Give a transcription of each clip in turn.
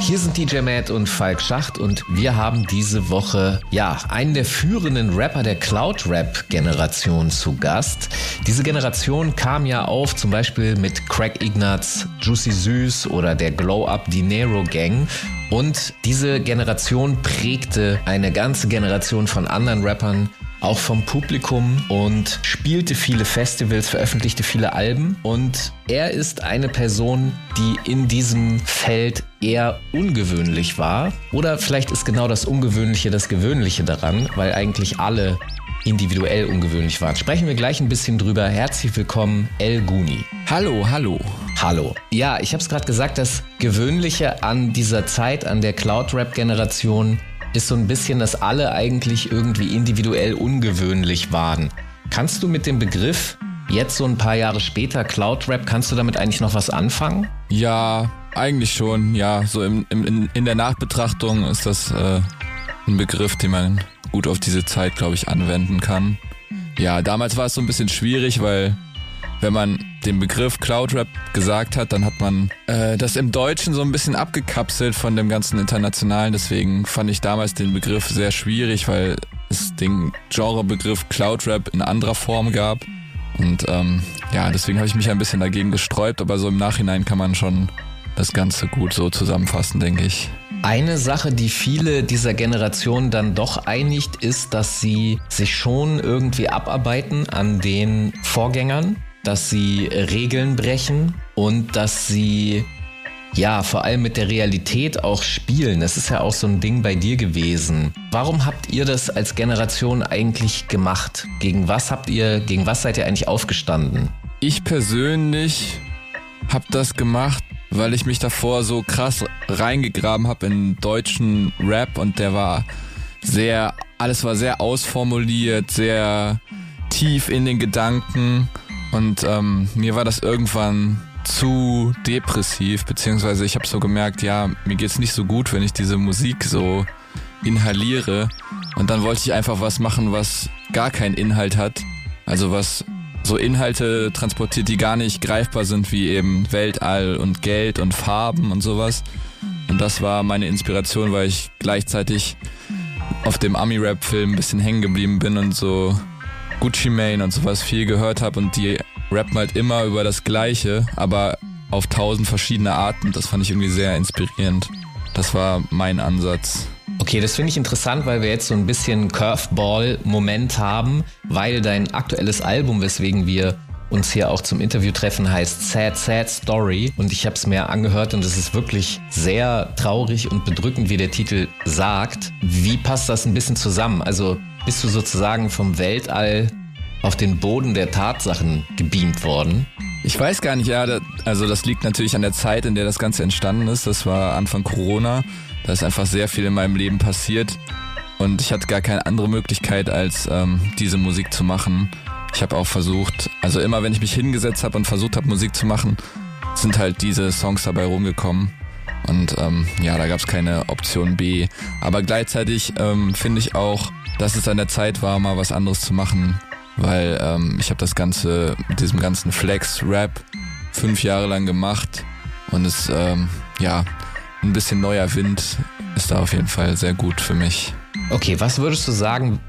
Hier sind DJ Matt und Falk Schacht und wir haben diese Woche ja einen der führenden Rapper der Cloud Rap Generation zu Gast. Diese Generation kam ja auf zum Beispiel mit Craig Ignatz, Juicy Süß oder der Glow Up Dinero Gang und diese Generation prägte eine ganze Generation von anderen Rappern, auch vom Publikum und spielte viele Festivals, veröffentlichte viele Alben und er ist eine Person, die in diesem Feld eher ungewöhnlich war oder vielleicht ist genau das Ungewöhnliche das Gewöhnliche daran, weil eigentlich alle individuell ungewöhnlich waren. Sprechen wir gleich ein bisschen drüber. Herzlich willkommen, El Guni. Hallo, hallo. Hallo. Ja, ich habe es gerade gesagt, das Gewöhnliche an dieser Zeit, an der Cloud-Rap-Generation, ist so ein bisschen, dass alle eigentlich irgendwie individuell ungewöhnlich waren. Kannst du mit dem Begriff jetzt so ein paar Jahre später Cloud Rap, kannst du damit eigentlich noch was anfangen? Ja, eigentlich schon. Ja, so im, im, in der Nachbetrachtung ist das äh, ein Begriff, den man gut auf diese Zeit, glaube ich, anwenden kann. Ja, damals war es so ein bisschen schwierig, weil wenn man den Begriff Cloud Rap gesagt hat, dann hat man äh, das im Deutschen so ein bisschen abgekapselt von dem ganzen Internationalen. Deswegen fand ich damals den Begriff sehr schwierig, weil es den Genrebegriff Cloud Rap in anderer Form gab. Und ähm, ja, deswegen habe ich mich ein bisschen dagegen gesträubt, aber so im Nachhinein kann man schon das Ganze gut so zusammenfassen, denke ich. Eine Sache, die viele dieser Generation dann doch einigt, ist, dass sie sich schon irgendwie abarbeiten an den Vorgängern dass sie Regeln brechen und dass sie ja, vor allem mit der Realität auch spielen. Das ist ja auch so ein Ding bei dir gewesen. Warum habt ihr das als Generation eigentlich gemacht? Gegen was habt ihr, gegen was seid ihr eigentlich aufgestanden? Ich persönlich hab das gemacht, weil ich mich davor so krass reingegraben habe in deutschen Rap und der war sehr, alles war sehr ausformuliert, sehr tief in den Gedanken und ähm, mir war das irgendwann zu depressiv, beziehungsweise ich habe so gemerkt, ja, mir geht's nicht so gut, wenn ich diese Musik so inhaliere. Und dann wollte ich einfach was machen, was gar keinen Inhalt hat. Also was so Inhalte transportiert, die gar nicht greifbar sind, wie eben Weltall und Geld und Farben und sowas. Und das war meine Inspiration, weil ich gleichzeitig auf dem Ami-Rap-Film ein bisschen hängen geblieben bin und so Gucci Mane und sowas viel gehört habe und die rappen halt immer über das Gleiche, aber auf tausend verschiedene Arten. Das fand ich irgendwie sehr inspirierend. Das war mein Ansatz. Okay, das finde ich interessant, weil wir jetzt so ein bisschen Curveball-Moment haben, weil dein aktuelles Album, weswegen wir uns hier auch zum Interview treffen, heißt Sad Sad Story und ich habe es mir angehört und es ist wirklich sehr traurig und bedrückend, wie der Titel sagt. Wie passt das ein bisschen zusammen? Also bist du sozusagen vom Weltall auf den Boden der Tatsachen gebeamt worden? Ich weiß gar nicht, ja, also das liegt natürlich an der Zeit, in der das Ganze entstanden ist. Das war Anfang Corona. Da ist einfach sehr viel in meinem Leben passiert und ich hatte gar keine andere Möglichkeit, als ähm, diese Musik zu machen. Ich habe auch versucht, also immer wenn ich mich hingesetzt habe und versucht habe, Musik zu machen, sind halt diese Songs dabei rumgekommen. Und ähm, ja, da gab es keine Option B. Aber gleichzeitig ähm, finde ich auch, dass es an der Zeit war, mal was anderes zu machen, weil ähm, ich habe das Ganze mit diesem ganzen Flex-Rap fünf Jahre lang gemacht und es, ähm, ja, ein bisschen neuer Wind ist da auf jeden Fall sehr gut für mich. Okay, was würdest du sagen,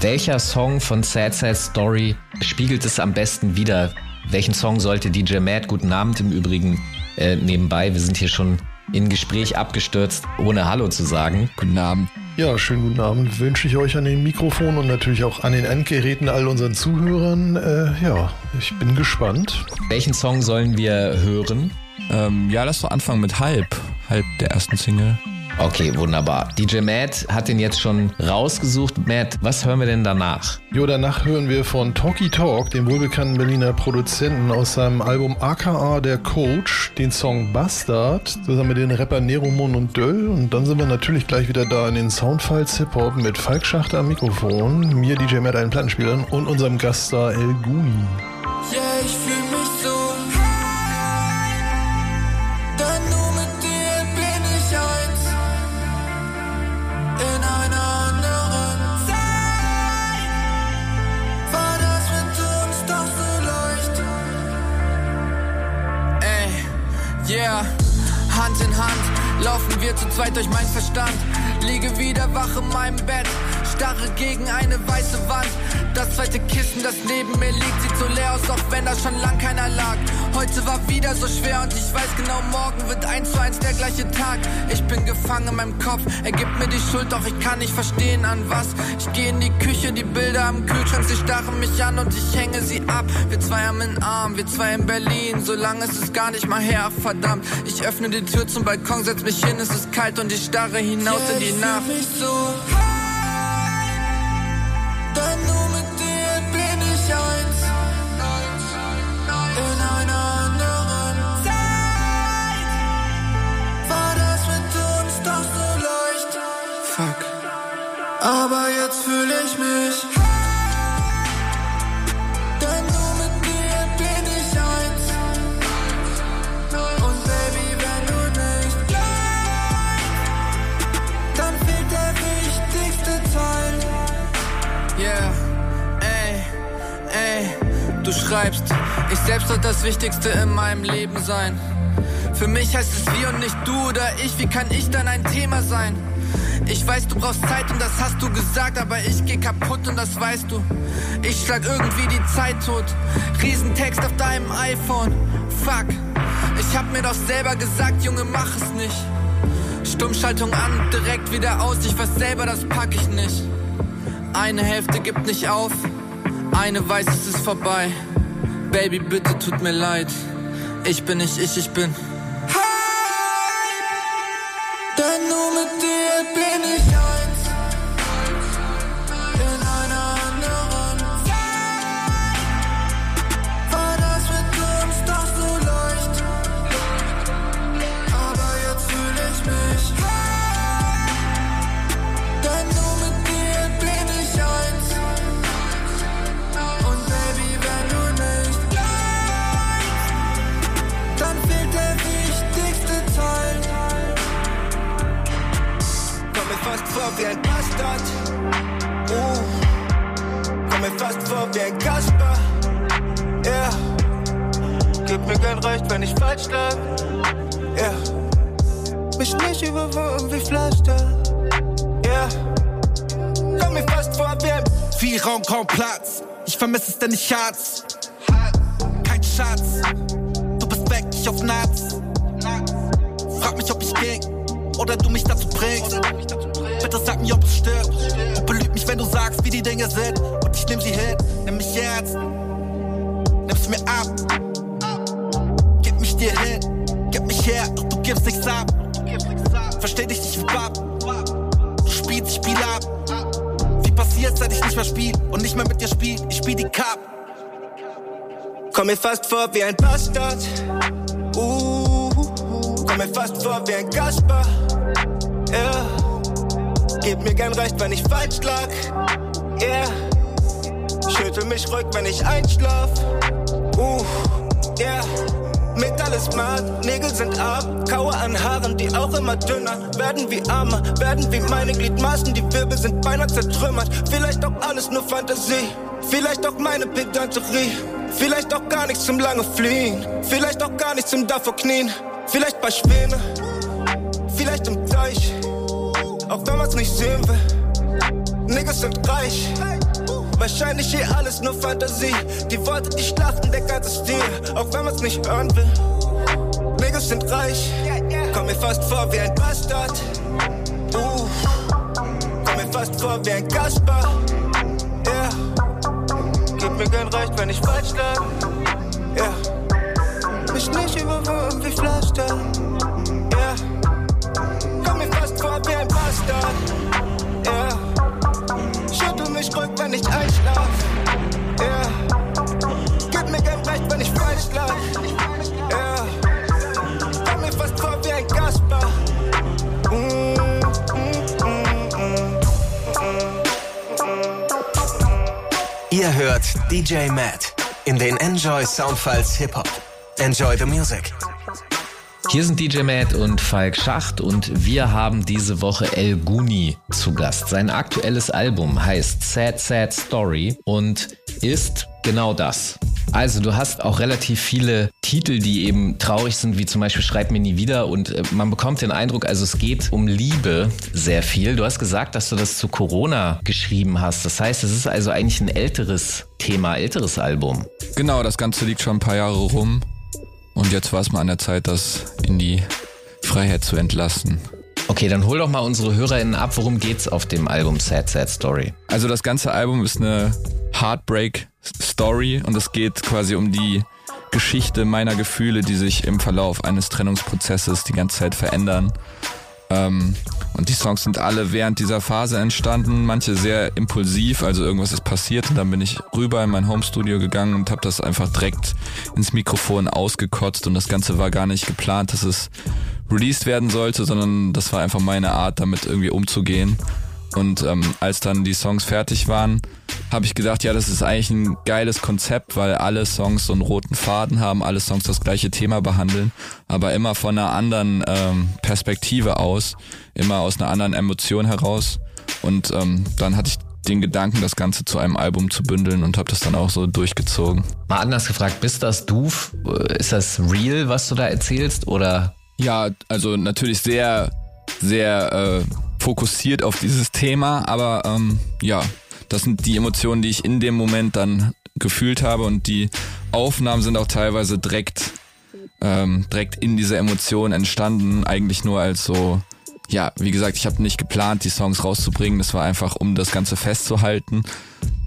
welcher Song von Sad Sad Story spiegelt es am besten wieder? Welchen Song sollte DJ Matt, guten Abend im Übrigen, äh, nebenbei, wir sind hier schon in Gespräch abgestürzt, ohne Hallo zu sagen. Guten Abend. Ja, schönen guten Abend wünsche ich euch an den Mikrofonen und natürlich auch an den Endgeräten all unseren Zuhörern. Äh, ja, ich bin gespannt. Welchen Song sollen wir hören? Ähm, ja, lass doch anfangen mit Halb. Halb der ersten Single. Okay, wunderbar. DJ Matt hat den jetzt schon rausgesucht. Matt, was hören wir denn danach? Jo, danach hören wir von Talky Talk, dem wohlbekannten Berliner Produzenten aus seinem Album AKA Der Coach, den Song Bastard, zusammen mit den Rapper Neromon und Döll. Und dann sind wir natürlich gleich wieder da in den Soundfiles Hip-Hop mit Falk Schachter am Mikrofon, mir DJ Matt einen Plattenspielern und unserem Gaststar El Guni. Yeah, Yeah, Hand in Hand laufen wir zu zweit durch meinen Verstand. Liege wieder wach in meinem Bett, starre gegen eine weiße Wand. Das zweite Kissen, das neben mir liegt, sieht so leer aus, auch wenn da schon lang keiner lag. Heute war wieder so schwer und ich weiß genau, morgen wird eins zu eins der gleiche Tag. Ich bin gefangen in meinem Kopf, er gibt mir die Schuld, doch ich kann nicht verstehen an was. Ich gehe in die Küche, die Bilder am Kühlschrank, sie starren mich an und ich hänge sie ab. Wir zwei haben einen Arm, wir zwei in Berlin, so lange ist es gar nicht mal her, verdammt. Ich öffne die Tür zum Balkon, setz mich hin, es ist kalt und ich starre hinaus yeah, in die Nacht. Aber jetzt fühle ich mich. du schreibst. Ich selbst soll das Wichtigste in meinem Leben sein. Für mich heißt es wir und nicht du oder ich. Wie kann ich dann ein Thema sein? Ich weiß, du brauchst Zeit und das hast du gesagt, aber ich geh kaputt und das weißt du. Ich schlag irgendwie die Zeit tot. Riesentext auf deinem iPhone. Fuck. Ich hab mir doch selber gesagt, Junge, mach es nicht. Stummschaltung an, direkt wieder aus. Ich weiß selber, das pack ich nicht. Eine Hälfte gibt nicht auf. Eine weiß, es ist vorbei. Baby, bitte tut mir leid. Ich bin nicht ich, ich bin. Hey! Denn nur mit dir wie ein Bastard. Uh. Komm mir fast vor wie ein Kasper. Yeah. Gib mir kein Recht, wenn ich falsch lag. Yeah. Mich nicht überwunden wie Pflaster. Yeah. Komm mir fast vor wie ein Vierraum, kaum Platz. Ich vermisse es, denn ich hat's. Kein Schatz. Du bist weg, ich auf Natz. Frag mich, ob ich ging oder du mich dazu bringst. Bitte sag mir, ob es stimmt. Und belüg mich, wenn du sagst, wie die Dinge sind. Und ich nehm sie hin, nimm mich ernst. Nimm's mir ab. Gib mich dir hin, gib mich her, doch du gibst nichts ab. Versteh dich nicht, Bab. Du spielst, ich spiel ab. Wie passiert, seit ich nicht mehr spiel und nicht mehr mit dir spiel? Ich spiel die Cup. Komm mir fast vor wie ein Bastard. Uh, komm mir fast vor wie ein Kasper. Yeah. Gib mir gern recht, wenn ich falsch lag. Yeah. Schüttel mich ruhig, wenn ich einschlaf. Uh, yeah. Metall ist matt, Nägel sind ab, Kaue an Haaren, die auch immer dünner werden wie Arme, werden wie meine Gliedmaßen, die Wirbel sind beinahe zertrümmert. Vielleicht auch alles nur Fantasie, vielleicht auch meine Pedanterie, vielleicht auch gar nichts zum lange fliehen, vielleicht auch gar nichts zum davor knien, vielleicht bei Schwäne, vielleicht im Teich, auch wenn man's nicht sehen will. Niggas sind reich. Wahrscheinlich hier alles nur Fantasie. Die Worte, die schlachten der ganze Stil, auch wenn man's nicht hören will. Niggas sind reich, komm mir fast vor wie ein Bastard. Uh, komm mir fast vor wie ein Kasper. Yeah, gib mir gern recht, wenn ich falsch lag. Yeah, mich nicht überwunden wie Pflaster. Vor wie ein Bastard. Yeah. Schüttel mich ruhig, wenn ich einschlaf. Yeah. Gib mir gern recht, wenn ich falsch lag. Yeah. Komm mir fast vor wie ein Kasper. Mm, mm, mm, Ihr hört DJ Matt in den Enjoy Soundfiles Hip Hop. Enjoy the music. Hier sind DJ Matt und Falk Schacht und wir haben diese Woche El Guni zu Gast. Sein aktuelles Album heißt Sad Sad Story und ist genau das. Also du hast auch relativ viele Titel, die eben traurig sind, wie zum Beispiel Schreib mir nie wieder und äh, man bekommt den Eindruck, also es geht um Liebe sehr viel. Du hast gesagt, dass du das zu Corona geschrieben hast. Das heißt, es ist also eigentlich ein älteres Thema, älteres Album. Genau, das Ganze liegt schon ein paar Jahre rum und jetzt war es mal an der Zeit, das in die Freiheit zu entlassen. Okay, dann hol doch mal unsere HörerInnen ab. Worum geht's auf dem Album Sad Sad Story? Also das ganze Album ist eine Heartbreak-Story und es geht quasi um die Geschichte meiner Gefühle, die sich im Verlauf eines Trennungsprozesses die ganze Zeit verändern. Ähm, und die Songs sind alle während dieser Phase entstanden, manche sehr impulsiv, also irgendwas ist passiert und dann bin ich rüber in mein Homestudio gegangen und habe das einfach direkt ins Mikrofon ausgekotzt und das Ganze war gar nicht geplant, dass es released werden sollte, sondern das war einfach meine Art, damit irgendwie umzugehen. Und ähm, als dann die Songs fertig waren, habe ich gedacht, ja, das ist eigentlich ein geiles Konzept, weil alle Songs so einen roten Faden haben, alle Songs das gleiche Thema behandeln, aber immer von einer anderen ähm, Perspektive aus, immer aus einer anderen Emotion heraus. Und ähm, dann hatte ich den Gedanken, das Ganze zu einem Album zu bündeln und habe das dann auch so durchgezogen. Mal anders gefragt, bist das du? Ist das real, was du da erzählst oder? Ja, also natürlich sehr, sehr äh, fokussiert auf dieses Thema, aber ähm, ja, das sind die Emotionen, die ich in dem Moment dann gefühlt habe und die Aufnahmen sind auch teilweise direkt, ähm, direkt in dieser Emotion entstanden, eigentlich nur als so, ja, wie gesagt, ich habe nicht geplant, die Songs rauszubringen, das war einfach, um das Ganze festzuhalten.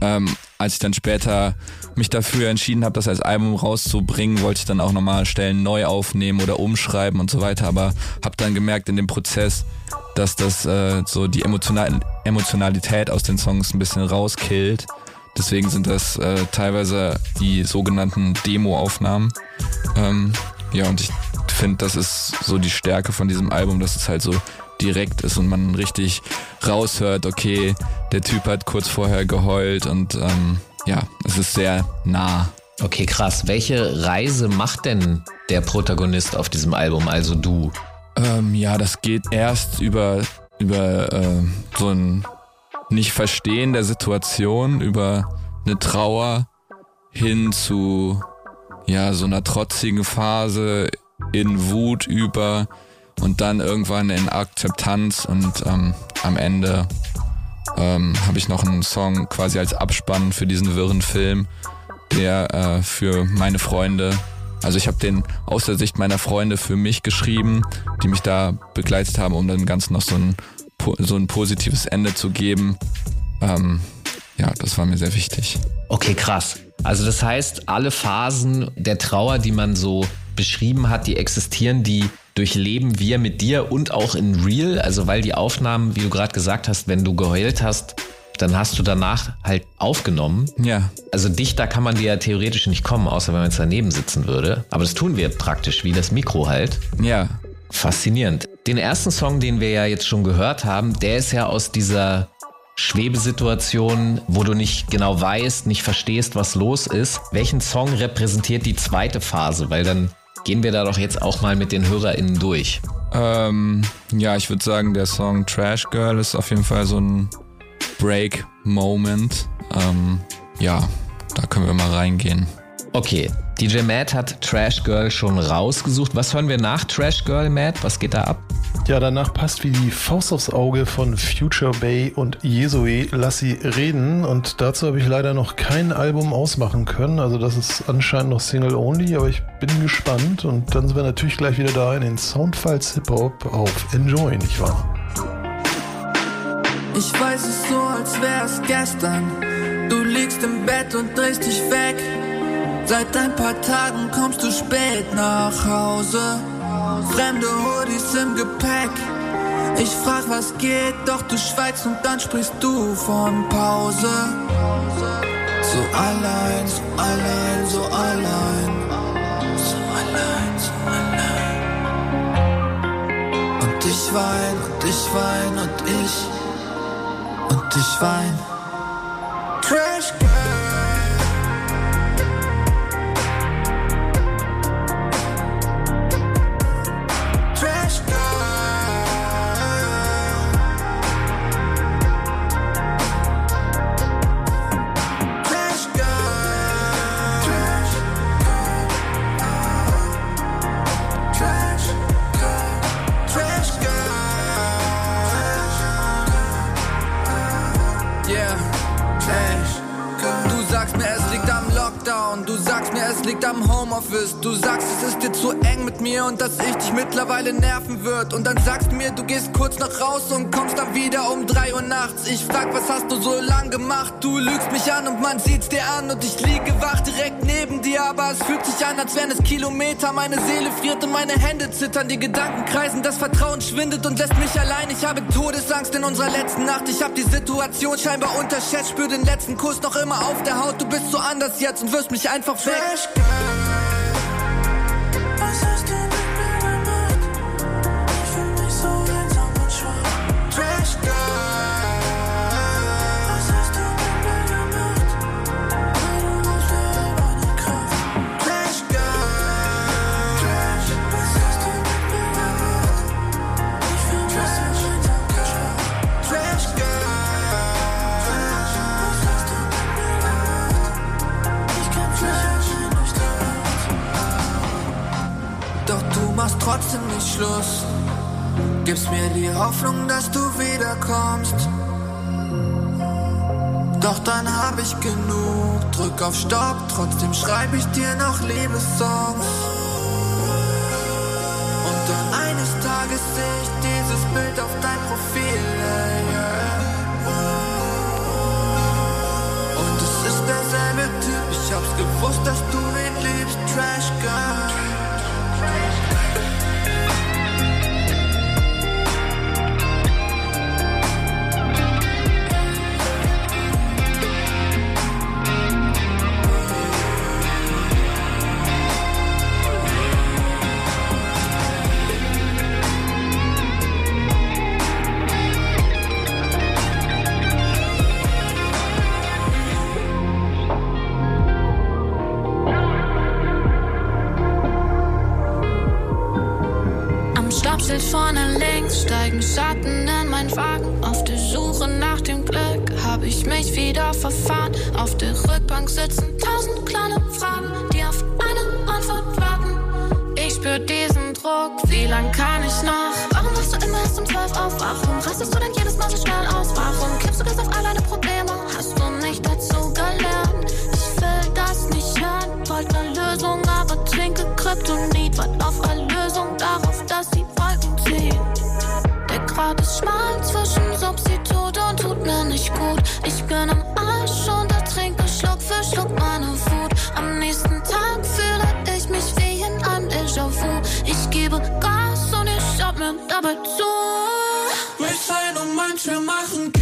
Ähm, als ich dann später mich dafür entschieden habe, das als Album rauszubringen, wollte ich dann auch nochmal Stellen neu aufnehmen oder umschreiben und so weiter, aber habe dann gemerkt in dem Prozess, dass das äh, so die Emotional Emotionalität aus den Songs ein bisschen rauskillt. Deswegen sind das äh, teilweise die sogenannten Demo-Aufnahmen. Ähm, ja, und ich finde, das ist so die Stärke von diesem Album, dass es halt so direkt ist und man richtig raushört, okay, der Typ hat kurz vorher geheult und ähm, ja, es ist sehr nah. Okay, krass. Welche Reise macht denn der Protagonist auf diesem Album, also du? Ähm, ja, das geht erst über, über äh, so ein Nicht-Verstehen der Situation, über eine Trauer hin zu ja, so einer trotzigen Phase in Wut über und dann irgendwann in Akzeptanz und ähm, am Ende ähm, habe ich noch einen Song quasi als Abspann für diesen wirren Film, der äh, für meine Freunde also ich habe den aus der Sicht meiner Freunde für mich geschrieben, die mich da begleitet haben, um dem Ganzen noch so ein, so ein positives Ende zu geben. Ähm, ja, das war mir sehr wichtig. Okay, krass. Also das heißt, alle Phasen der Trauer, die man so beschrieben hat, die existieren, die durchleben wir mit dir und auch in Real. Also weil die Aufnahmen, wie du gerade gesagt hast, wenn du geheult hast, dann hast du danach halt aufgenommen. Ja. Also dichter kann man dir ja theoretisch nicht kommen, außer wenn man jetzt daneben sitzen würde. Aber das tun wir praktisch, wie das Mikro halt. Ja. Faszinierend. Den ersten Song, den wir ja jetzt schon gehört haben, der ist ja aus dieser Schwebesituation, wo du nicht genau weißt, nicht verstehst, was los ist. Welchen Song repräsentiert die zweite Phase? Weil dann gehen wir da doch jetzt auch mal mit den HörerInnen durch. Ähm, ja, ich würde sagen, der Song Trash Girl ist auf jeden Fall so ein Break-Moment. Ähm, ja, da können wir mal reingehen. Okay, DJ Matt hat Trash Girl schon rausgesucht. Was hören wir nach Trash Girl, Matt? Was geht da ab? Ja, danach passt wie die Faust aufs Auge von Future Bay und Jesue Lass sie reden. Und dazu habe ich leider noch kein Album ausmachen können. Also das ist anscheinend noch Single Only, aber ich bin gespannt. Und dann sind wir natürlich gleich wieder da in den Soundfiles Hip Hop auf Enjoy, nicht wahr? Ich weiß es so, als wär's gestern. Du liegst im Bett und drehst dich weg. Seit ein paar Tagen kommst du spät nach Hause. Fremde Hoodies im Gepäck. Ich frag, was geht, doch du schweigst und dann sprichst du von Pause. So allein, so allein, so allein. So allein, so allein. Und ich wein, und ich wein, und ich und ich wein. Trash Girl. Mir und dass ich dich mittlerweile nerven wird. Und dann sagst du mir, du gehst kurz noch raus und kommst dann wieder um drei Uhr nachts. Ich frag, was hast du so lang gemacht? Du lügst mich an und man sieht's dir an und ich liege wach direkt neben dir. Aber es fühlt sich an, als wären es Kilometer. Meine Seele friert und meine Hände zittern. Die Gedanken kreisen, das Vertrauen schwindet und lässt mich allein. Ich habe Todesangst in unserer letzten Nacht. Ich hab die Situation scheinbar unterschätzt. Spür den letzten Kuss noch immer auf der Haut. Du bist so anders jetzt und wirst mich einfach weg. Trash Girl. Nicht Schluss. Gibst mir die Hoffnung, dass du wiederkommst. Doch dann hab ich genug. Drück auf Stopp, trotzdem schreib ich dir noch Liebessongs. Und dann eines Tages seh ich dieses Bild auf dein Profil. yeah. Und es ist derselbe Typ. Ich hab's gewusst, dass du ihn liebst, Trash Girl. Auf der Rückbank sitzen tausend kleine Fragen, die auf eine Antwort warten. Ich spür diesen Druck, wie lang kann ich noch? Warum wachst du immer erst um zwölf auf? Warum rastest du denn jedes Mal so schnell aus? Warum kippst du das auf all deine Probleme? Hast du nicht dazu gelernt? Ich will das nicht hören, wollte eine Lösung, aber trinke Kryptonit, wart auf Erlösung, darauf, dass die Wolken ziehen. Der Grat ist schmal zwischen Substitut und tut mir nicht gut. Ich bin am Arsch und Schluck meine Wut. Am nächsten Tag fühle ich mich wie in einem Déjà-vu. Ich gebe Gas und ich schaut mir dabei zu. Resign und manche machen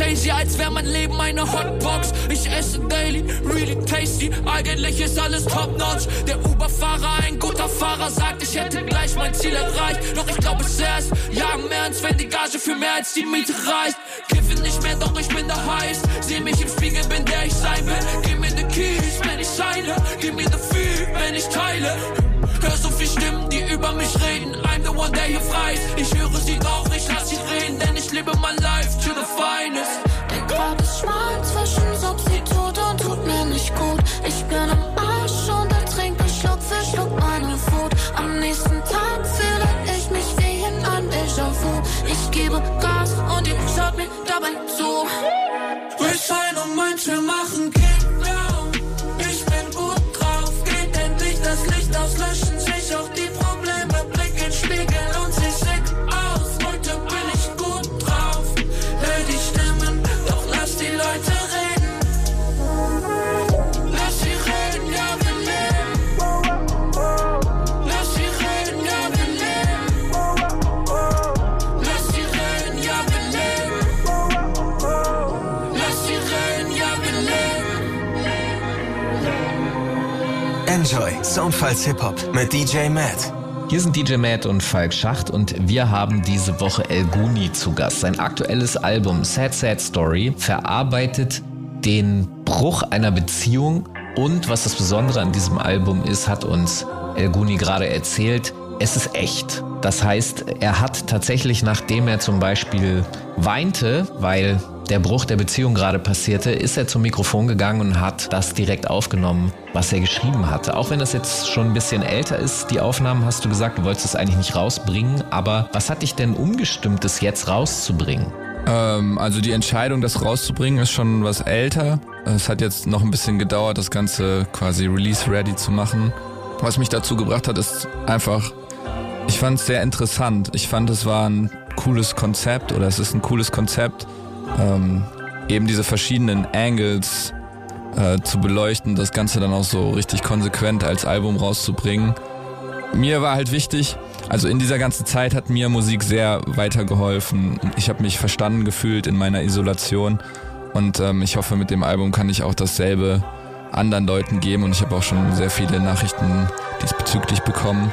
hazy, als wäre mein Leben eine Hotbox. Ich esse daily, really tasty, eigentlich ist alles top notch. Der Uber-Fahrer, ein guter Fahrer, sagt, ich hätte gleich mein Ziel erreicht. Doch ich glaube es erst, ja im Ernst, wenn die Gage für mehr als die Miete reicht. Kiffe nicht mehr, doch ich bin der heiß. Seh mich im Spiegel, bin der ich sein will. Gib mir the keys, wenn ich scheine. Gib mir the Fee, wenn ich teile. Hör so viel Stimmen, die über mich reden. I'm the one, der hier frei ist. Ich höre sie doch, ich lass sie reden, denn ich lebe mein Life to the finest. Der Grat ist schmal zwischen Soundfiles Hip Hop mit DJ Matt. Hier sind DJ Matt und Falk Schacht und wir haben diese Woche El Guni zu Gast. Sein aktuelles Album Sad Sad Story verarbeitet den Bruch einer Beziehung und was das Besondere an diesem Album ist, hat uns El Guni gerade erzählt, es ist echt. Das heißt, er hat tatsächlich, nachdem er zum Beispiel weinte, weil der Bruch der Beziehung gerade passierte, ist er zum Mikrofon gegangen und hat das direkt aufgenommen, was er geschrieben hatte. Auch wenn das jetzt schon ein bisschen älter ist, die Aufnahmen hast du gesagt, du wolltest es eigentlich nicht rausbringen, aber was hat dich denn umgestimmt, das jetzt rauszubringen? Ähm, also die Entscheidung, das rauszubringen, ist schon was älter. Es hat jetzt noch ein bisschen gedauert, das Ganze quasi release-ready zu machen. Was mich dazu gebracht hat, ist einfach ich fand es sehr interessant. Ich fand, es war ein cooles Konzept oder es ist ein cooles Konzept, ähm, eben diese verschiedenen Angles äh, zu beleuchten, das Ganze dann auch so richtig konsequent als Album rauszubringen. Mir war halt wichtig, also in dieser ganzen Zeit hat mir Musik sehr weitergeholfen. Ich habe mich verstanden gefühlt in meiner Isolation und ähm, ich hoffe, mit dem Album kann ich auch dasselbe anderen Leuten geben und ich habe auch schon sehr viele Nachrichten diesbezüglich bekommen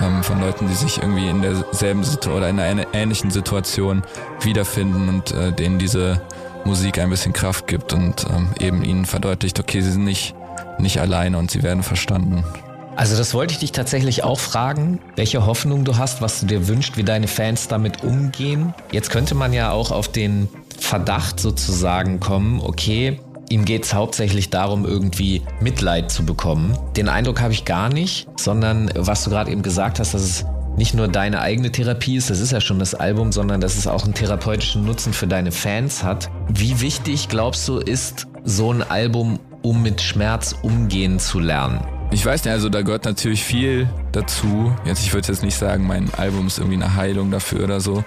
ähm, von Leuten, die sich irgendwie in derselben Situation oder in einer ähnlichen Situation wiederfinden und äh, denen diese Musik ein bisschen Kraft gibt und ähm, eben ihnen verdeutlicht, okay, sie sind nicht, nicht alleine und sie werden verstanden. Also das wollte ich dich tatsächlich auch fragen, welche Hoffnung du hast, was du dir wünschst, wie deine Fans damit umgehen. Jetzt könnte man ja auch auf den Verdacht sozusagen kommen, okay, Ihm geht es hauptsächlich darum, irgendwie Mitleid zu bekommen. Den Eindruck habe ich gar nicht, sondern was du gerade eben gesagt hast, dass es nicht nur deine eigene Therapie ist, das ist ja schon das Album, sondern dass es auch einen therapeutischen Nutzen für deine Fans hat. Wie wichtig, glaubst du, ist so ein Album, um mit Schmerz umgehen zu lernen? Ich weiß nicht, also da gehört natürlich viel dazu. Jetzt, ich würde jetzt nicht sagen, mein Album ist irgendwie eine Heilung dafür oder so.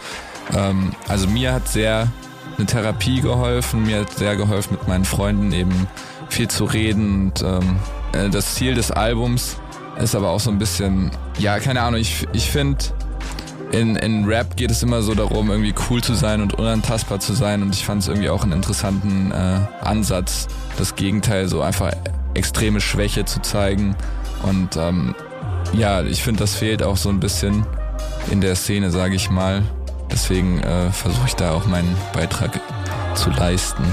Ähm, also mir hat sehr eine Therapie geholfen, mir hat sehr geholfen, mit meinen Freunden eben viel zu reden. Und ähm, äh, das Ziel des Albums ist aber auch so ein bisschen, ja, keine Ahnung, ich, ich finde, in, in Rap geht es immer so darum, irgendwie cool zu sein und unantastbar zu sein. Und ich fand es irgendwie auch einen interessanten äh, Ansatz, das Gegenteil, so einfach extreme Schwäche zu zeigen. Und ähm, ja, ich finde, das fehlt auch so ein bisschen in der Szene, sage ich mal. Deswegen äh, versuche ich da auch meinen Beitrag zu leisten.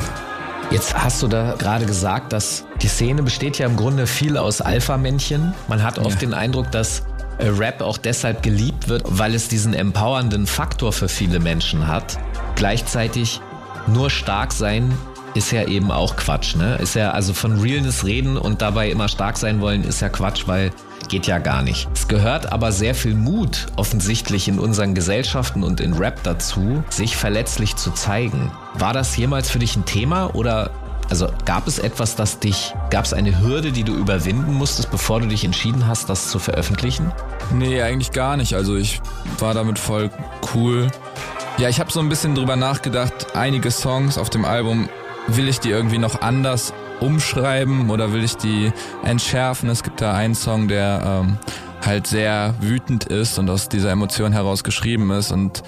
Jetzt hast du da gerade gesagt, dass die Szene besteht ja im Grunde viel aus Alpha-Männchen. Man hat oft ja. den Eindruck, dass äh, Rap auch deshalb geliebt wird, weil es diesen empowernden Faktor für viele Menschen hat. Gleichzeitig nur stark sein ist ja eben auch Quatsch, ne? Ist ja also von Realness reden und dabei immer stark sein wollen, ist ja Quatsch, weil geht ja gar nicht. Es gehört aber sehr viel Mut offensichtlich in unseren Gesellschaften und in Rap dazu, sich verletzlich zu zeigen. War das jemals für dich ein Thema oder also gab es etwas, das dich, gab es eine Hürde, die du überwinden musstest, bevor du dich entschieden hast, das zu veröffentlichen? Nee, eigentlich gar nicht. Also ich war damit voll cool. Ja, ich habe so ein bisschen drüber nachgedacht, einige Songs auf dem Album will ich die irgendwie noch anders umschreiben oder will ich die entschärfen? Es gibt da einen Song, der ähm, halt sehr wütend ist und aus dieser Emotion heraus geschrieben ist und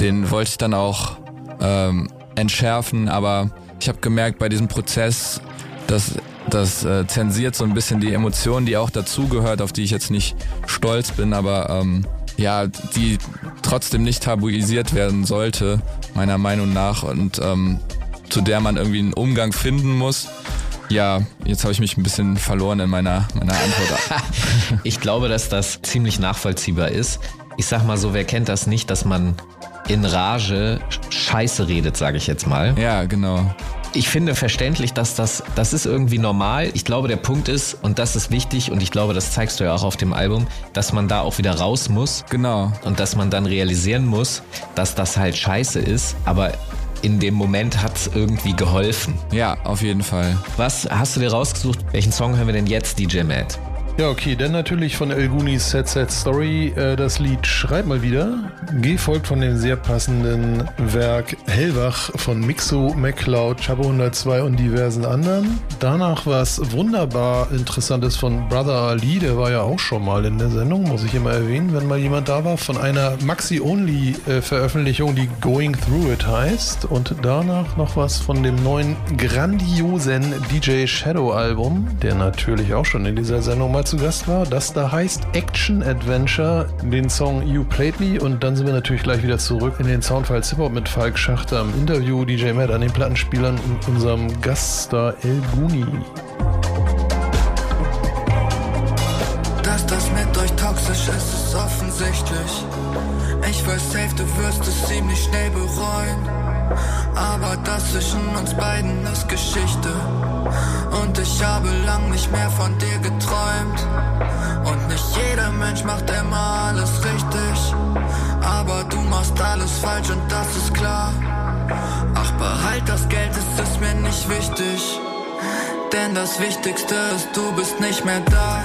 den wollte ich dann auch ähm, entschärfen, aber ich habe gemerkt bei diesem Prozess, dass das äh, zensiert so ein bisschen die Emotion, die auch dazugehört, auf die ich jetzt nicht stolz bin, aber ähm, ja, die trotzdem nicht tabuisiert werden sollte, meiner Meinung nach und ähm, zu der man irgendwie einen Umgang finden muss. Ja, jetzt habe ich mich ein bisschen verloren in meiner, meiner Antwort. ich glaube, dass das ziemlich nachvollziehbar ist. Ich sag mal so, wer kennt das nicht, dass man in Rage Scheiße redet, sage ich jetzt mal. Ja, genau. Ich finde verständlich, dass das, das ist irgendwie normal. Ich glaube, der Punkt ist, und das ist wichtig, und ich glaube, das zeigst du ja auch auf dem Album, dass man da auch wieder raus muss. Genau. Und dass man dann realisieren muss, dass das halt scheiße ist. Aber in dem Moment hat es irgendwie geholfen. Ja, auf jeden Fall. Was hast du dir rausgesucht? Welchen Song hören wir denn jetzt, DJ Matt? Ja, okay, dann natürlich von El Gunis Set Set Story äh, das Lied Schreib mal wieder, gefolgt von dem sehr passenden Werk Hellwach von Mixo, MacLeod, Chabo 102 und diversen anderen. Danach was wunderbar Interessantes von Brother Ali, der war ja auch schon mal in der Sendung, muss ich immer erwähnen, wenn mal jemand da war, von einer Maxi-Only-Veröffentlichung, die Going Through It heißt. Und danach noch was von dem neuen grandiosen DJ Shadow Album, der natürlich auch schon in dieser Sendung mal mal zu Gast war. Das da heißt Action Adventure, den Song You Played Me. Und dann sind wir natürlich gleich wieder zurück in den Soundfile Hip-Hop mit Falk Schachter im Interview, DJ Matt an den Plattenspielern und unserem Gaststar El Guni. Dass das mit euch toxisch ist, ist offensichtlich. Ich weiß safe, du wirst es ziemlich schnell bereuen. Aber das zwischen uns beiden ist Geschichte. Und ich habe lang nicht mehr von dir geträumt. Und nicht jeder Mensch macht immer alles richtig. Aber du machst alles falsch und das ist klar. Ach, behalt das Geld, es ist mir nicht wichtig. Denn das Wichtigste ist, du bist nicht mehr da.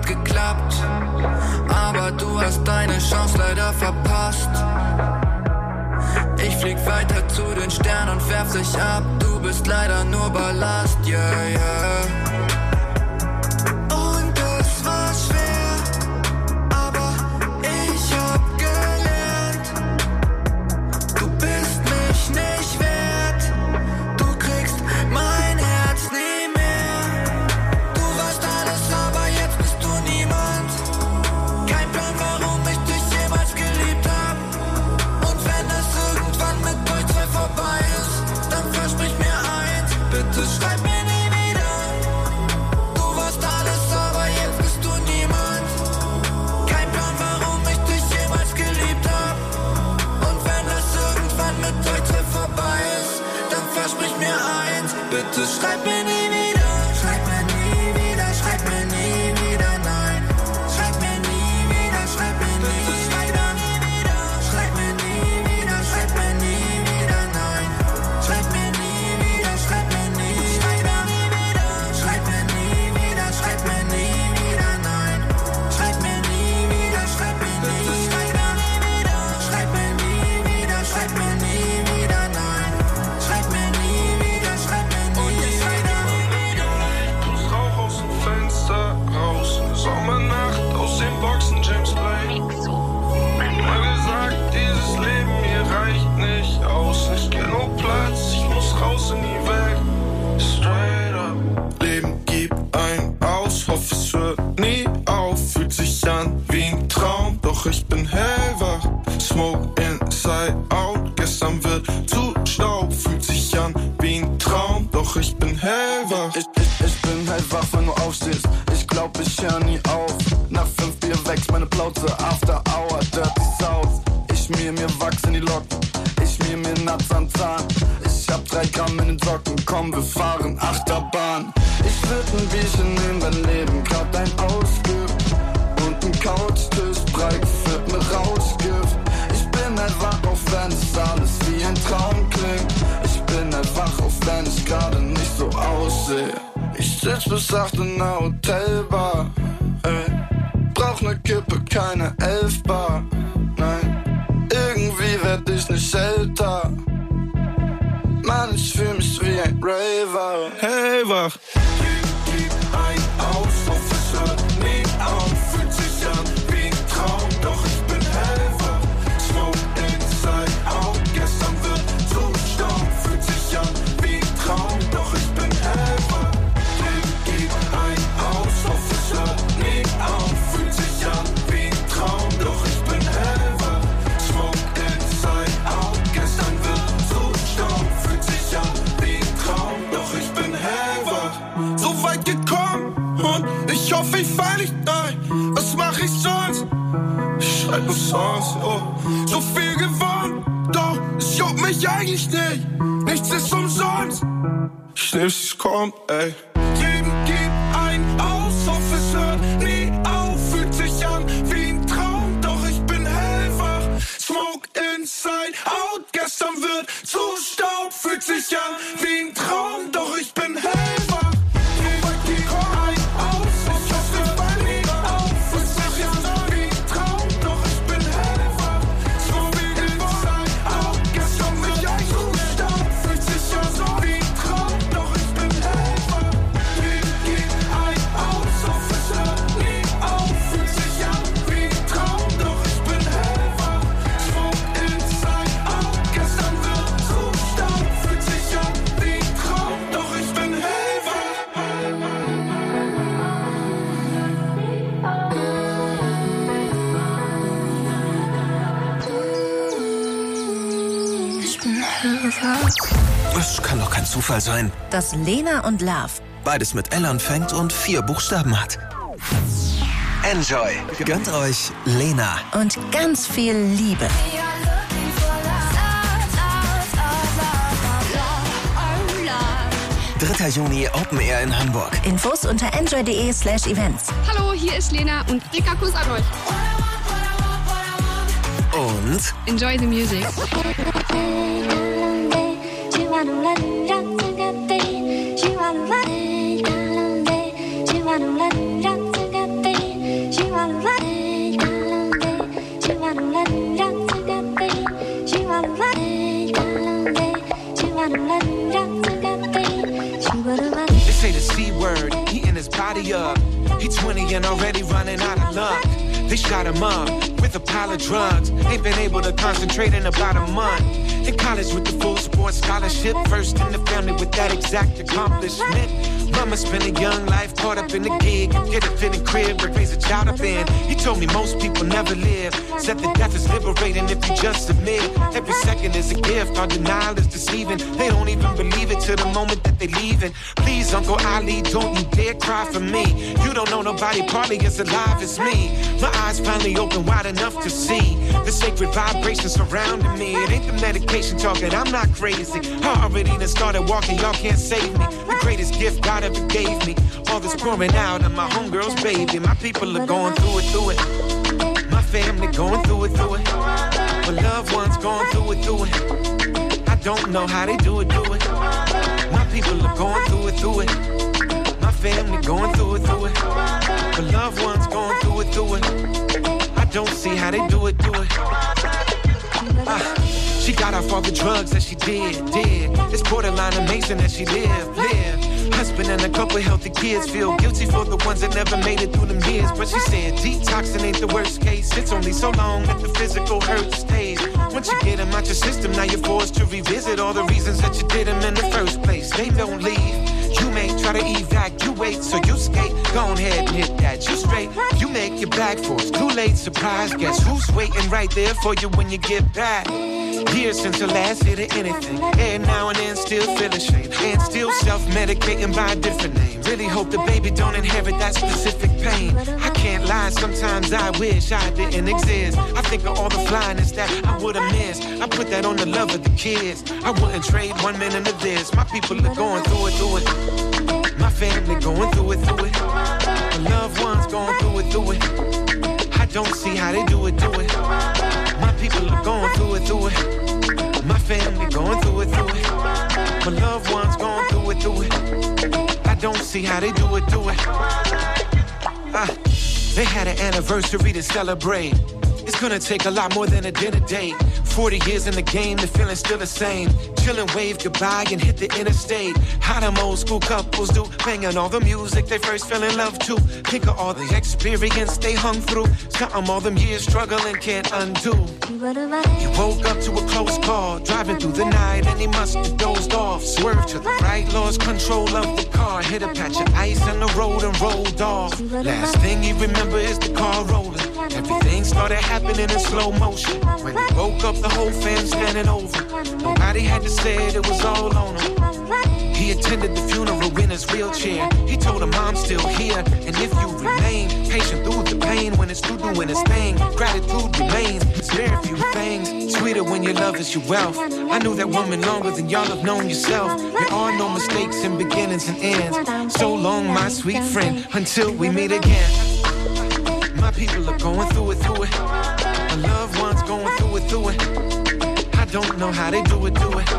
hat geklappt. Aber du hast deine Chance leider verpasst. Ich flieg weiter zu den Sternen und werf dich ab. Du bist leider nur Ballast, yeah, yeah. I've been. Sein, dass Lena und Love beides mit L anfängt und vier Buchstaben hat. Enjoy. Gönnt euch Lena. und ganz viel Liebe. 3. Juni Open Air in Hamburg. Infos unter enjoy.de slash events. Hallo, hier ist Lena und dicker Kuss an euch. Und Enjoy the music. And already running out of luck. They shot him up with a pile of drugs. Ain't been able to concentrate in about a month. In college with the full sports scholarship, first in the family with that exact accomplishment. Mama spent a young life caught up in the gig. Get a fitting crib raise a child up in. He told me most people never live. Said that death is liberating if you just submit. Every second is a gift. Our denial is deceiving. They don't even believe it till the moment that they leaving. Please, Uncle Ali, don't you dare cry for me. You don't know nobody partly as alive as me. My eyes finally open wide enough to see the sacred vibrations surrounding me. It ain't the medication talking. I'm not crazy. I already done started walking. Y'all can't save me. The greatest gift God ever gave me. All this pouring out of my homegirl's baby. My people are going through it, through it. My family going through it, through it. My loved ones going through it, through it. I don't know how they do it, do it. My people are going through it, through it. My family going through it, through it. My loved ones going through it, through it. I don't see how they do it, do it. Ah, she got off all the drugs that she did, did. It's borderline amazing that she lived, lived. Husband and a couple healthy kids feel guilty for the ones that never made it through them years. But she said detoxing ain't the worst case. It's only so long that the physical hurt stays. Once you get them out your system, now you're forced to revisit all the reasons that you did them in the first place. They don't leave. You may try to evacuate, so you skate. Go ahead and hit that. You straight. You make your back force. Too late, surprise. Guess who's waiting right there for you when you get back? Years since the last hit of anything. And now and then still feeling shame. And still self medicating by a different name. Really hope the baby don't inherit that specific pain. I can't lie, sometimes I wish I didn't exist. I think of all the flyness that I would have missed. I put that on the love of the kids. I wouldn't trade one minute of this. My people are going through it, through it. My family going through it, through it. My loved ones going through it, through it. I don't see how they do it, do it. People are going through it, through it. My family going through it, through it. My loved ones going through it, through it. I don't see how they do it, do it. Ah, they had an anniversary to celebrate. It's gonna take a lot more than a dinner date. 40 years in the game, the feeling's still the same. Chillin', wave goodbye and hit the interstate. How them old school couples do, banging all the music they first fell in love to. Think of all the experience they hung through. Something all them years struggling can't undo. He woke up to a close call, driving through the night, and he must have dozed off. Swerved to the right, lost control of the car, hit a patch of ice on the road and rolled off. Last thing he remember is the car rolling. Everything started happening in slow motion. When he woke up, the whole fam standing over. Nobody had to say it, it was all on him. He attended the funeral in his wheelchair. He told her mom still here, and if you remain patient through the pain, when it's through doing its thing, gratitude remains. It's very few things sweeter when your love is your wealth. I knew that woman longer than y'all have known yourself. There are no mistakes in beginnings and ends. So long, my sweet friend, until we meet again. My people are going through it, through it. My loved ones going through it, through it. I don't know how they do it, do it.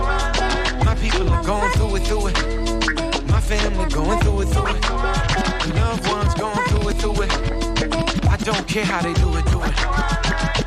My people are going through it, through it. My family going through it, through it. My loved ones going through it, through it. I don't care how they do it, do it.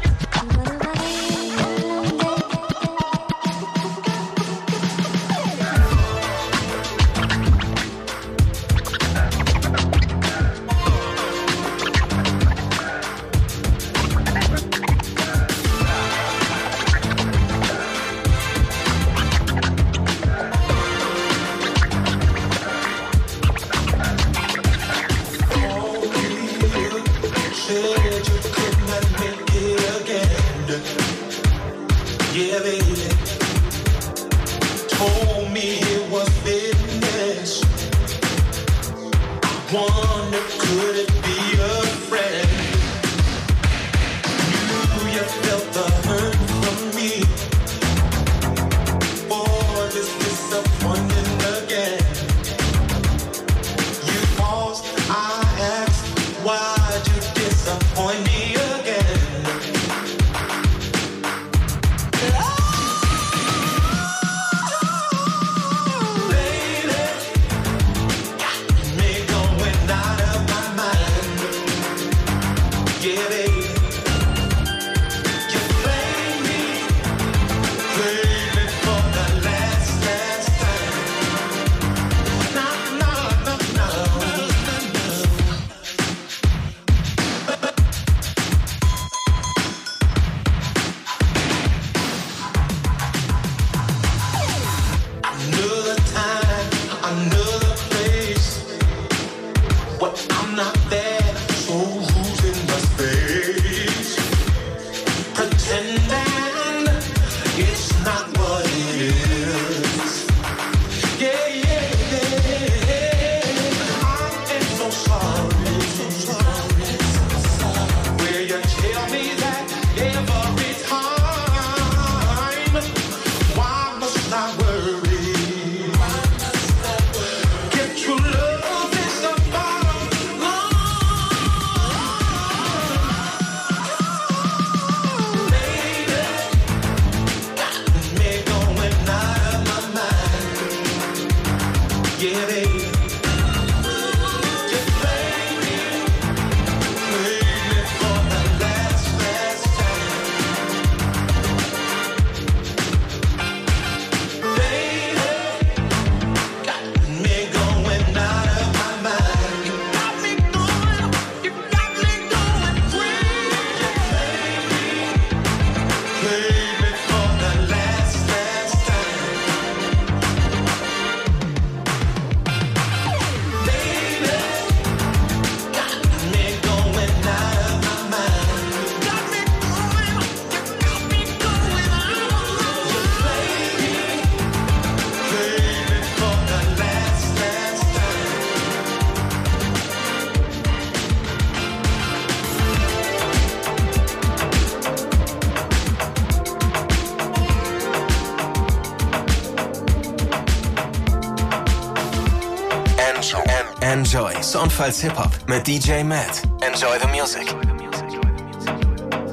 Enjoy. Soundfiles Hip-Hop mit DJ Matt. Enjoy the music.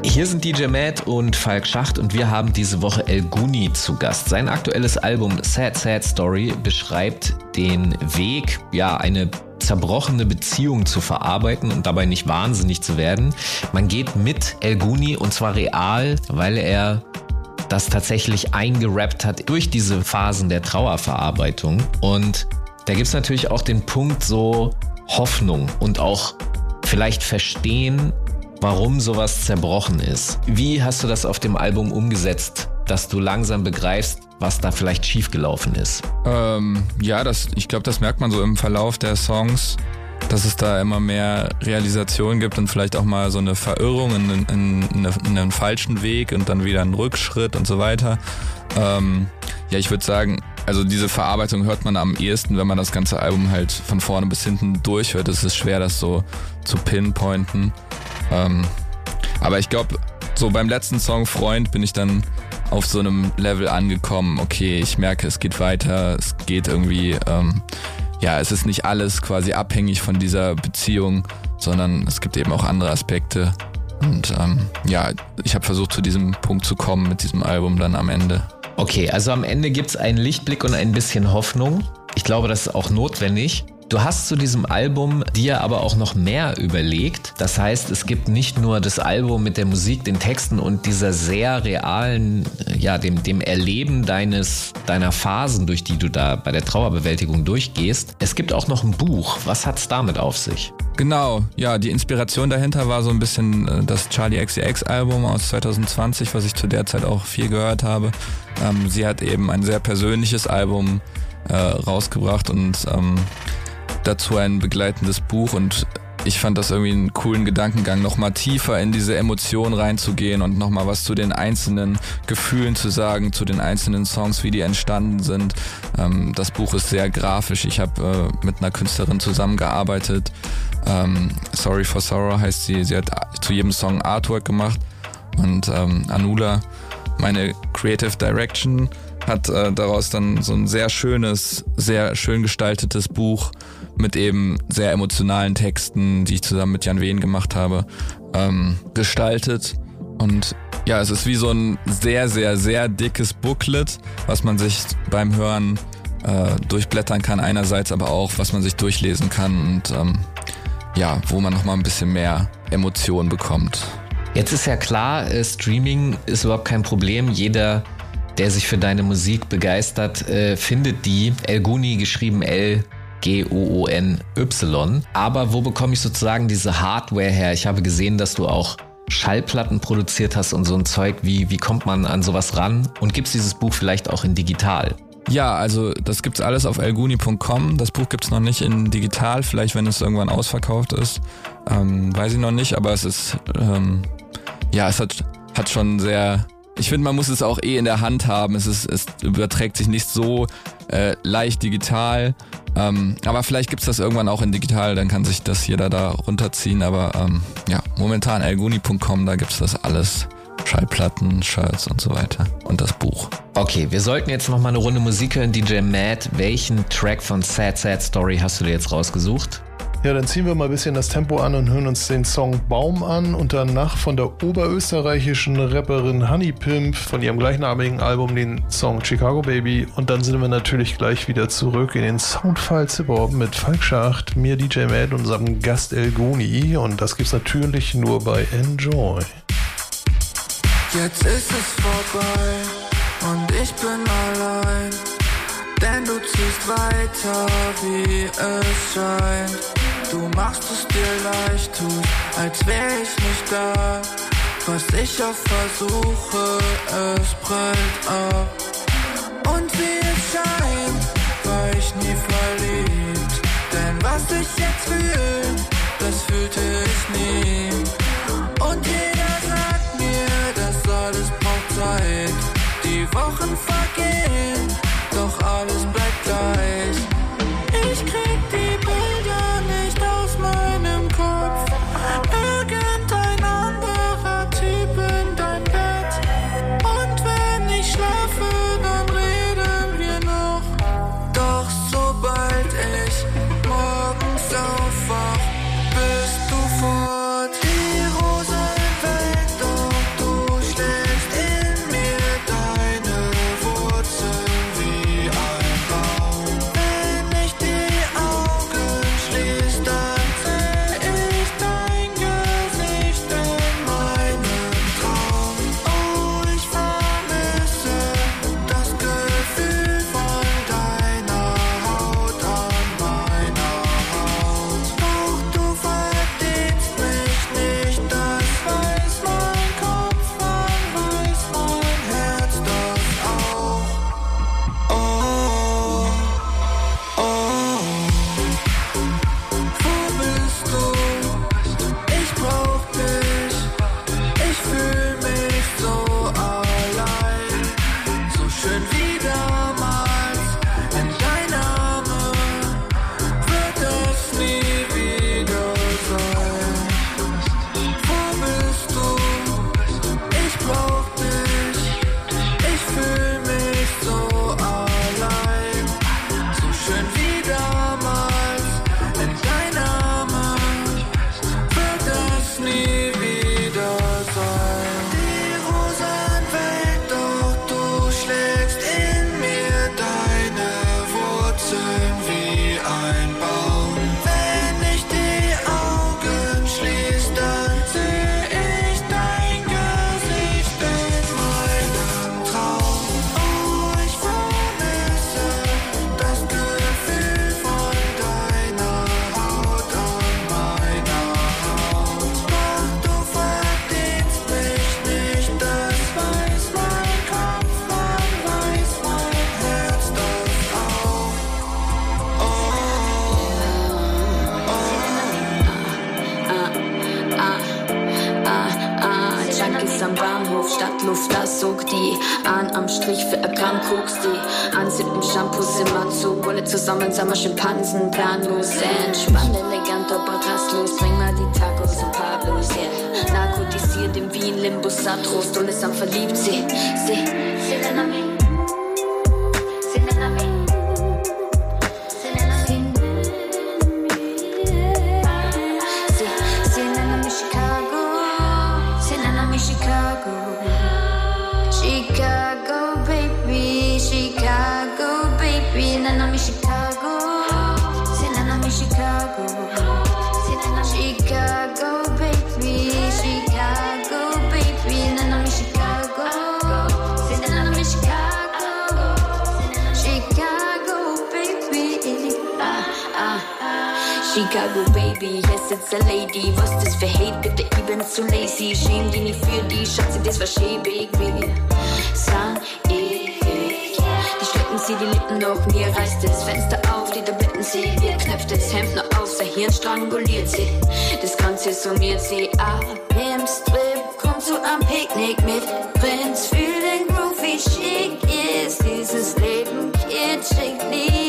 Hier sind DJ Matt und Falk Schacht und wir haben diese Woche El Guni zu Gast. Sein aktuelles Album Sad Sad Story beschreibt den Weg, ja, eine zerbrochene Beziehung zu verarbeiten und dabei nicht wahnsinnig zu werden. Man geht mit El Guni und zwar real, weil er das tatsächlich eingerappt hat durch diese Phasen der Trauerverarbeitung. Und da gibt's natürlich auch den Punkt so Hoffnung und auch vielleicht verstehen, warum sowas zerbrochen ist. Wie hast du das auf dem Album umgesetzt, dass du langsam begreifst, was da vielleicht schiefgelaufen ist? Ähm, ja, das, ich glaube, das merkt man so im Verlauf der Songs, dass es da immer mehr Realisation gibt und vielleicht auch mal so eine Verirrung in, in, in, in einen falschen Weg und dann wieder einen Rückschritt und so weiter. Ähm, ja, ich würde sagen, also diese Verarbeitung hört man am ehesten, wenn man das ganze Album halt von vorne bis hinten durchhört. Es ist schwer, das so zu pinpointen. Ähm, aber ich glaube, so beim letzten Song Freund bin ich dann auf so einem Level angekommen. Okay, ich merke, es geht weiter, es geht irgendwie, ähm, ja, es ist nicht alles quasi abhängig von dieser Beziehung, sondern es gibt eben auch andere Aspekte. Und ähm, ja, ich habe versucht, zu diesem Punkt zu kommen mit diesem Album dann am Ende. Okay, also am Ende gibt's einen Lichtblick und ein bisschen Hoffnung. Ich glaube, das ist auch notwendig. Du hast zu diesem Album dir aber auch noch mehr überlegt. Das heißt, es gibt nicht nur das Album mit der Musik, den Texten und dieser sehr realen, ja, dem, dem Erleben deines, deiner Phasen, durch die du da bei der Trauerbewältigung durchgehst. Es gibt auch noch ein Buch. Was hat's damit auf sich? Genau, ja, die Inspiration dahinter war so ein bisschen äh, das Charlie XCX Album aus 2020, was ich zu der Zeit auch viel gehört habe. Ähm, sie hat eben ein sehr persönliches Album äh, rausgebracht und ähm, dazu ein begleitendes Buch und ich fand das irgendwie einen coolen Gedankengang, nochmal tiefer in diese Emotionen reinzugehen und nochmal was zu den einzelnen Gefühlen zu sagen, zu den einzelnen Songs, wie die entstanden sind. Ähm, das Buch ist sehr grafisch. Ich habe äh, mit einer Künstlerin zusammengearbeitet. Ähm, Sorry for Sorrow heißt sie. Sie hat zu jedem Song Artwork gemacht. Und ähm, Anula, meine Creative Direction, hat äh, daraus dann so ein sehr schönes, sehr schön gestaltetes Buch mit eben sehr emotionalen Texten, die ich zusammen mit Jan Wehn gemacht habe, ähm, gestaltet. Und ja, es ist wie so ein sehr, sehr, sehr dickes Booklet, was man sich beim Hören äh, durchblättern kann einerseits, aber auch, was man sich durchlesen kann und ähm, ja, wo man nochmal ein bisschen mehr Emotionen bekommt. Jetzt ist ja klar, äh, Streaming ist überhaupt kein Problem. Jeder, der sich für deine Musik begeistert, äh, findet die. El Guni geschrieben L G-O-O-N-Y. Aber wo bekomme ich sozusagen diese Hardware her? Ich habe gesehen, dass du auch Schallplatten produziert hast und so ein Zeug. Wie, wie kommt man an sowas ran? Und gibt es dieses Buch vielleicht auch in digital? Ja, also das gibt's alles auf elguni.com. Das Buch gibt's noch nicht in digital, vielleicht wenn es irgendwann ausverkauft ist. Ähm, weiß ich noch nicht, aber es ist, ähm, ja, es hat, hat schon sehr ich finde, man muss es auch eh in der Hand haben. Es, ist, es überträgt sich nicht so äh, leicht digital. Ähm, aber vielleicht gibt's das irgendwann auch in digital, dann kann sich das jeder da runterziehen. Aber ähm, ja, momentan elguni.com, da gibt's das alles. Schallplatten, Shirts und so weiter. Und das Buch. Okay, wir sollten jetzt noch mal eine Runde Musik hören. DJ Matt, welchen Track von Sad Sad Story hast du dir jetzt rausgesucht? Ja, dann ziehen wir mal ein bisschen das Tempo an und hören uns den Song Baum an und danach von der oberösterreichischen Rapperin Honey Pimp von ihrem gleichnamigen Album den Song Chicago Baby und dann sind wir natürlich gleich wieder zurück in den Soundfile Hip Hop mit Falk Schacht, mir DJ Mad und unserem Gast El Goni und das gibt's natürlich nur bei Enjoy. Jetzt ist es vorbei und ich bin allein, denn du ziehst weiter, wie es scheint. Du machst es dir leicht, tust, als wär ich nicht da. Was ich auch versuche, es prallt ab. Und wie es scheint, war ich nie verliebt. Denn was ich jetzt fühle, das fühlte ich nie. Und jeder sagt mir, das alles braucht Zeit. Die Wochen vergehen, doch alles bleibt gleich. Ich krieg Schimpansen, planlos, entspannt, elegant, aber rastlos, bring mal die Tacos und Pablos, yeah. Narkotisiert im Wien, Limbus, Satrost und ist am verliebt, sie, sie, sie Chicago Baby, hier sitzt der Lady. Was das für Hate, bitte, ich bin zu lazy. Schäm die nicht für die Schatze, das war schäbig. Wir sang ich. Die strecken sie die Lippen noch, mir reißt das Fenster auf, die Tabletten sie. Ihr knöpft das Hemd noch aus, der Hirn stranguliert sie. Das Ganze summiert sie ab im Strip. Kommt zu am Picknick mit Prinz, fühl den Groove, wie schick ist dieses Leben, kitschig, lieblich,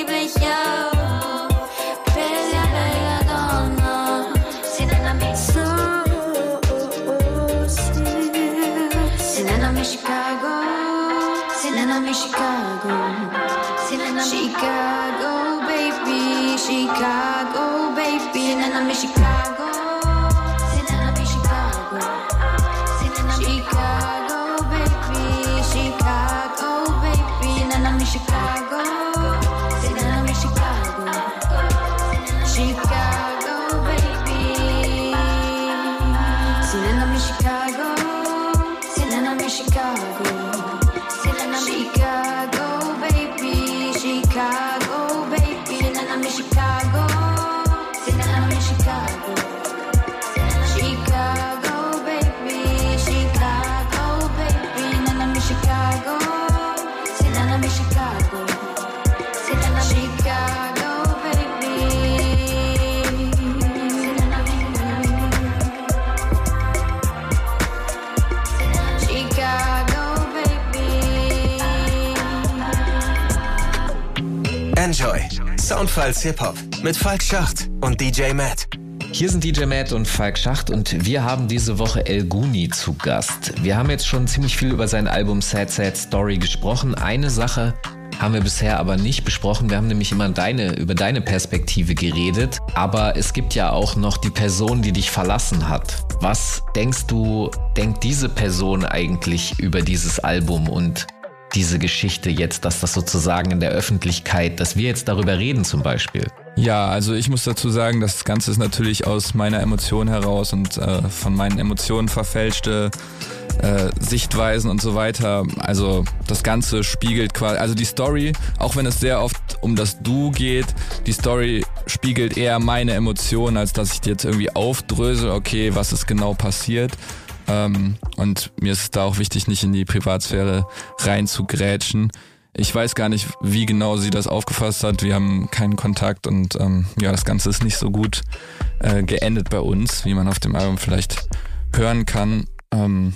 Soundfiles Hip-Hop mit Falk Schacht und DJ Matt. Hier sind DJ Matt und Falk Schacht und wir haben diese Woche El Guni zu Gast. Wir haben jetzt schon ziemlich viel über sein Album Sad Sad Story gesprochen. Eine Sache haben wir bisher aber nicht besprochen. Wir haben nämlich immer deine, über deine Perspektive geredet. Aber es gibt ja auch noch die Person, die dich verlassen hat. Was denkst du, denkt diese Person eigentlich über dieses Album und diese Geschichte jetzt, dass das sozusagen in der Öffentlichkeit, dass wir jetzt darüber reden zum Beispiel? Ja, also ich muss dazu sagen, das Ganze ist natürlich aus meiner Emotion heraus und äh, von meinen Emotionen verfälschte äh, Sichtweisen und so weiter. Also das Ganze spiegelt quasi, also die Story, auch wenn es sehr oft um das Du geht, die Story spiegelt eher meine Emotionen, als dass ich jetzt irgendwie aufdrösel, okay, was ist genau passiert. Ähm, und mir ist es da auch wichtig, nicht in die Privatsphäre reinzugrätschen. Ich weiß gar nicht, wie genau sie das aufgefasst hat. Wir haben keinen Kontakt und ähm, ja, das Ganze ist nicht so gut äh, geendet bei uns, wie man auf dem Album vielleicht hören kann. Ähm,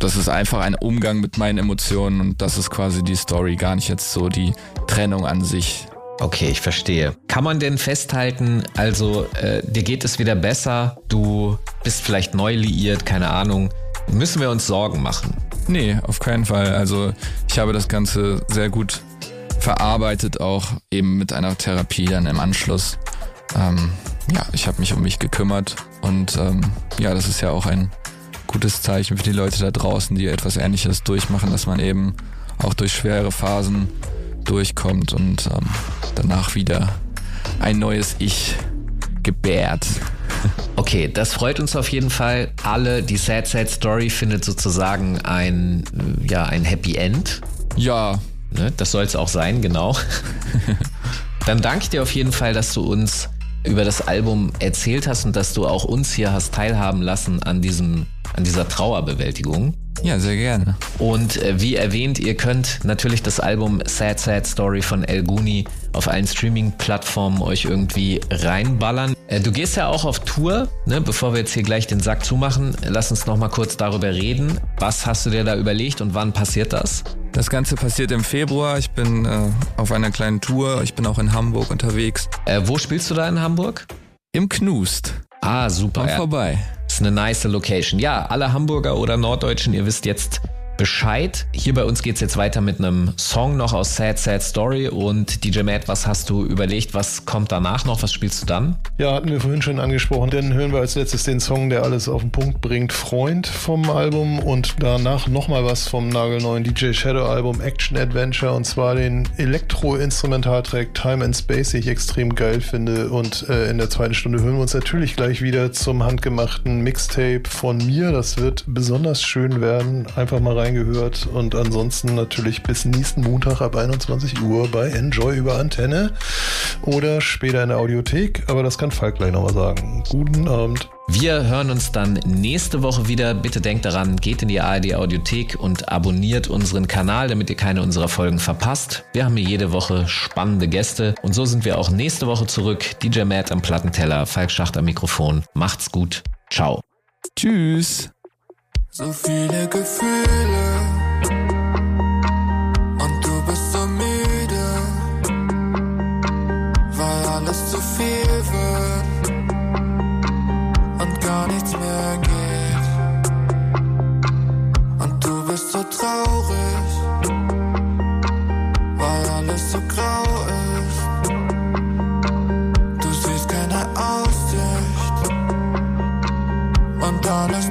das ist einfach ein Umgang mit meinen Emotionen und das ist quasi die Story, gar nicht jetzt so die Trennung an sich. Okay, ich verstehe. Kann man denn festhalten, also äh, dir geht es wieder besser, du bist vielleicht neu liiert, keine Ahnung. Müssen wir uns Sorgen machen? Nee, auf keinen Fall. Also ich habe das Ganze sehr gut verarbeitet, auch eben mit einer Therapie dann im Anschluss. Ähm, ja, ich habe mich um mich gekümmert und ähm, ja, das ist ja auch ein gutes Zeichen für die Leute da draußen, die etwas Ähnliches durchmachen, dass man eben auch durch schwere Phasen durchkommt und ähm, danach wieder ein neues Ich gebärt. Okay, das freut uns auf jeden Fall. Alle, die Sad Sad Story findet sozusagen ein, ja, ein Happy End. Ja. Ne, das soll es auch sein, genau. Dann danke ich dir auf jeden Fall, dass du uns über das Album erzählt hast und dass du auch uns hier hast teilhaben lassen an diesem, an dieser Trauerbewältigung. Ja, sehr gerne. Und äh, wie erwähnt, ihr könnt natürlich das Album Sad Sad Story von El Guni auf allen Streaming-Plattformen euch irgendwie reinballern. Äh, Du gehst ja auch auf Tour, ne? bevor wir jetzt hier gleich den Sack zumachen. Lass uns noch mal kurz darüber reden. Was hast du dir da überlegt und wann passiert das? Das Ganze passiert im Februar. Ich bin äh, auf einer kleinen Tour. Ich bin auch in Hamburg unterwegs. Äh, wo spielst du da in Hamburg? Im Knust. Ah, super. Komm ja. vorbei. Eine nice Location. Ja, alle Hamburger oder Norddeutschen, ihr wisst jetzt Bescheid. Hier bei uns geht's jetzt weiter mit einem Song noch aus Sad Sad Story und DJ Matt, was hast du überlegt? Was kommt danach noch? Was spielst du dann? Ja, hatten wir vorhin schon angesprochen. Dann hören wir als letztes den Song, der alles auf den Punkt bringt, Freund vom Album und danach nochmal was vom nagelneuen DJ Shadow Album Action Adventure und zwar den Elektro-Instrumentaltrack Time and Space, den ich extrem geil finde. Und äh, in der zweiten Stunde hören wir uns natürlich gleich wieder zum handgemachten Mixtape von mir. Das wird besonders schön werden. Einfach mal reingehört und ansonsten natürlich bis nächsten Montag ab 21 Uhr bei Enjoy über Antenne oder später in der Audiothek. Aber das kann Falk gleich nochmal sagen. Guten Abend. Wir hören uns dann nächste Woche wieder. Bitte denkt daran, geht in die ARD Audiothek und abonniert unseren Kanal, damit ihr keine unserer Folgen verpasst. Wir haben hier jede Woche spannende Gäste und so sind wir auch nächste Woche zurück. DJ Matt am Plattenteller, Falk Schacht am Mikrofon. Macht's gut. Ciao. Tschüss. So viele Gefühle und du bist so müde, weil alles zu viel wird und gar nichts mehr geht. Und du bist so traurig, weil alles so grau ist. Du siehst keine Aussicht und alles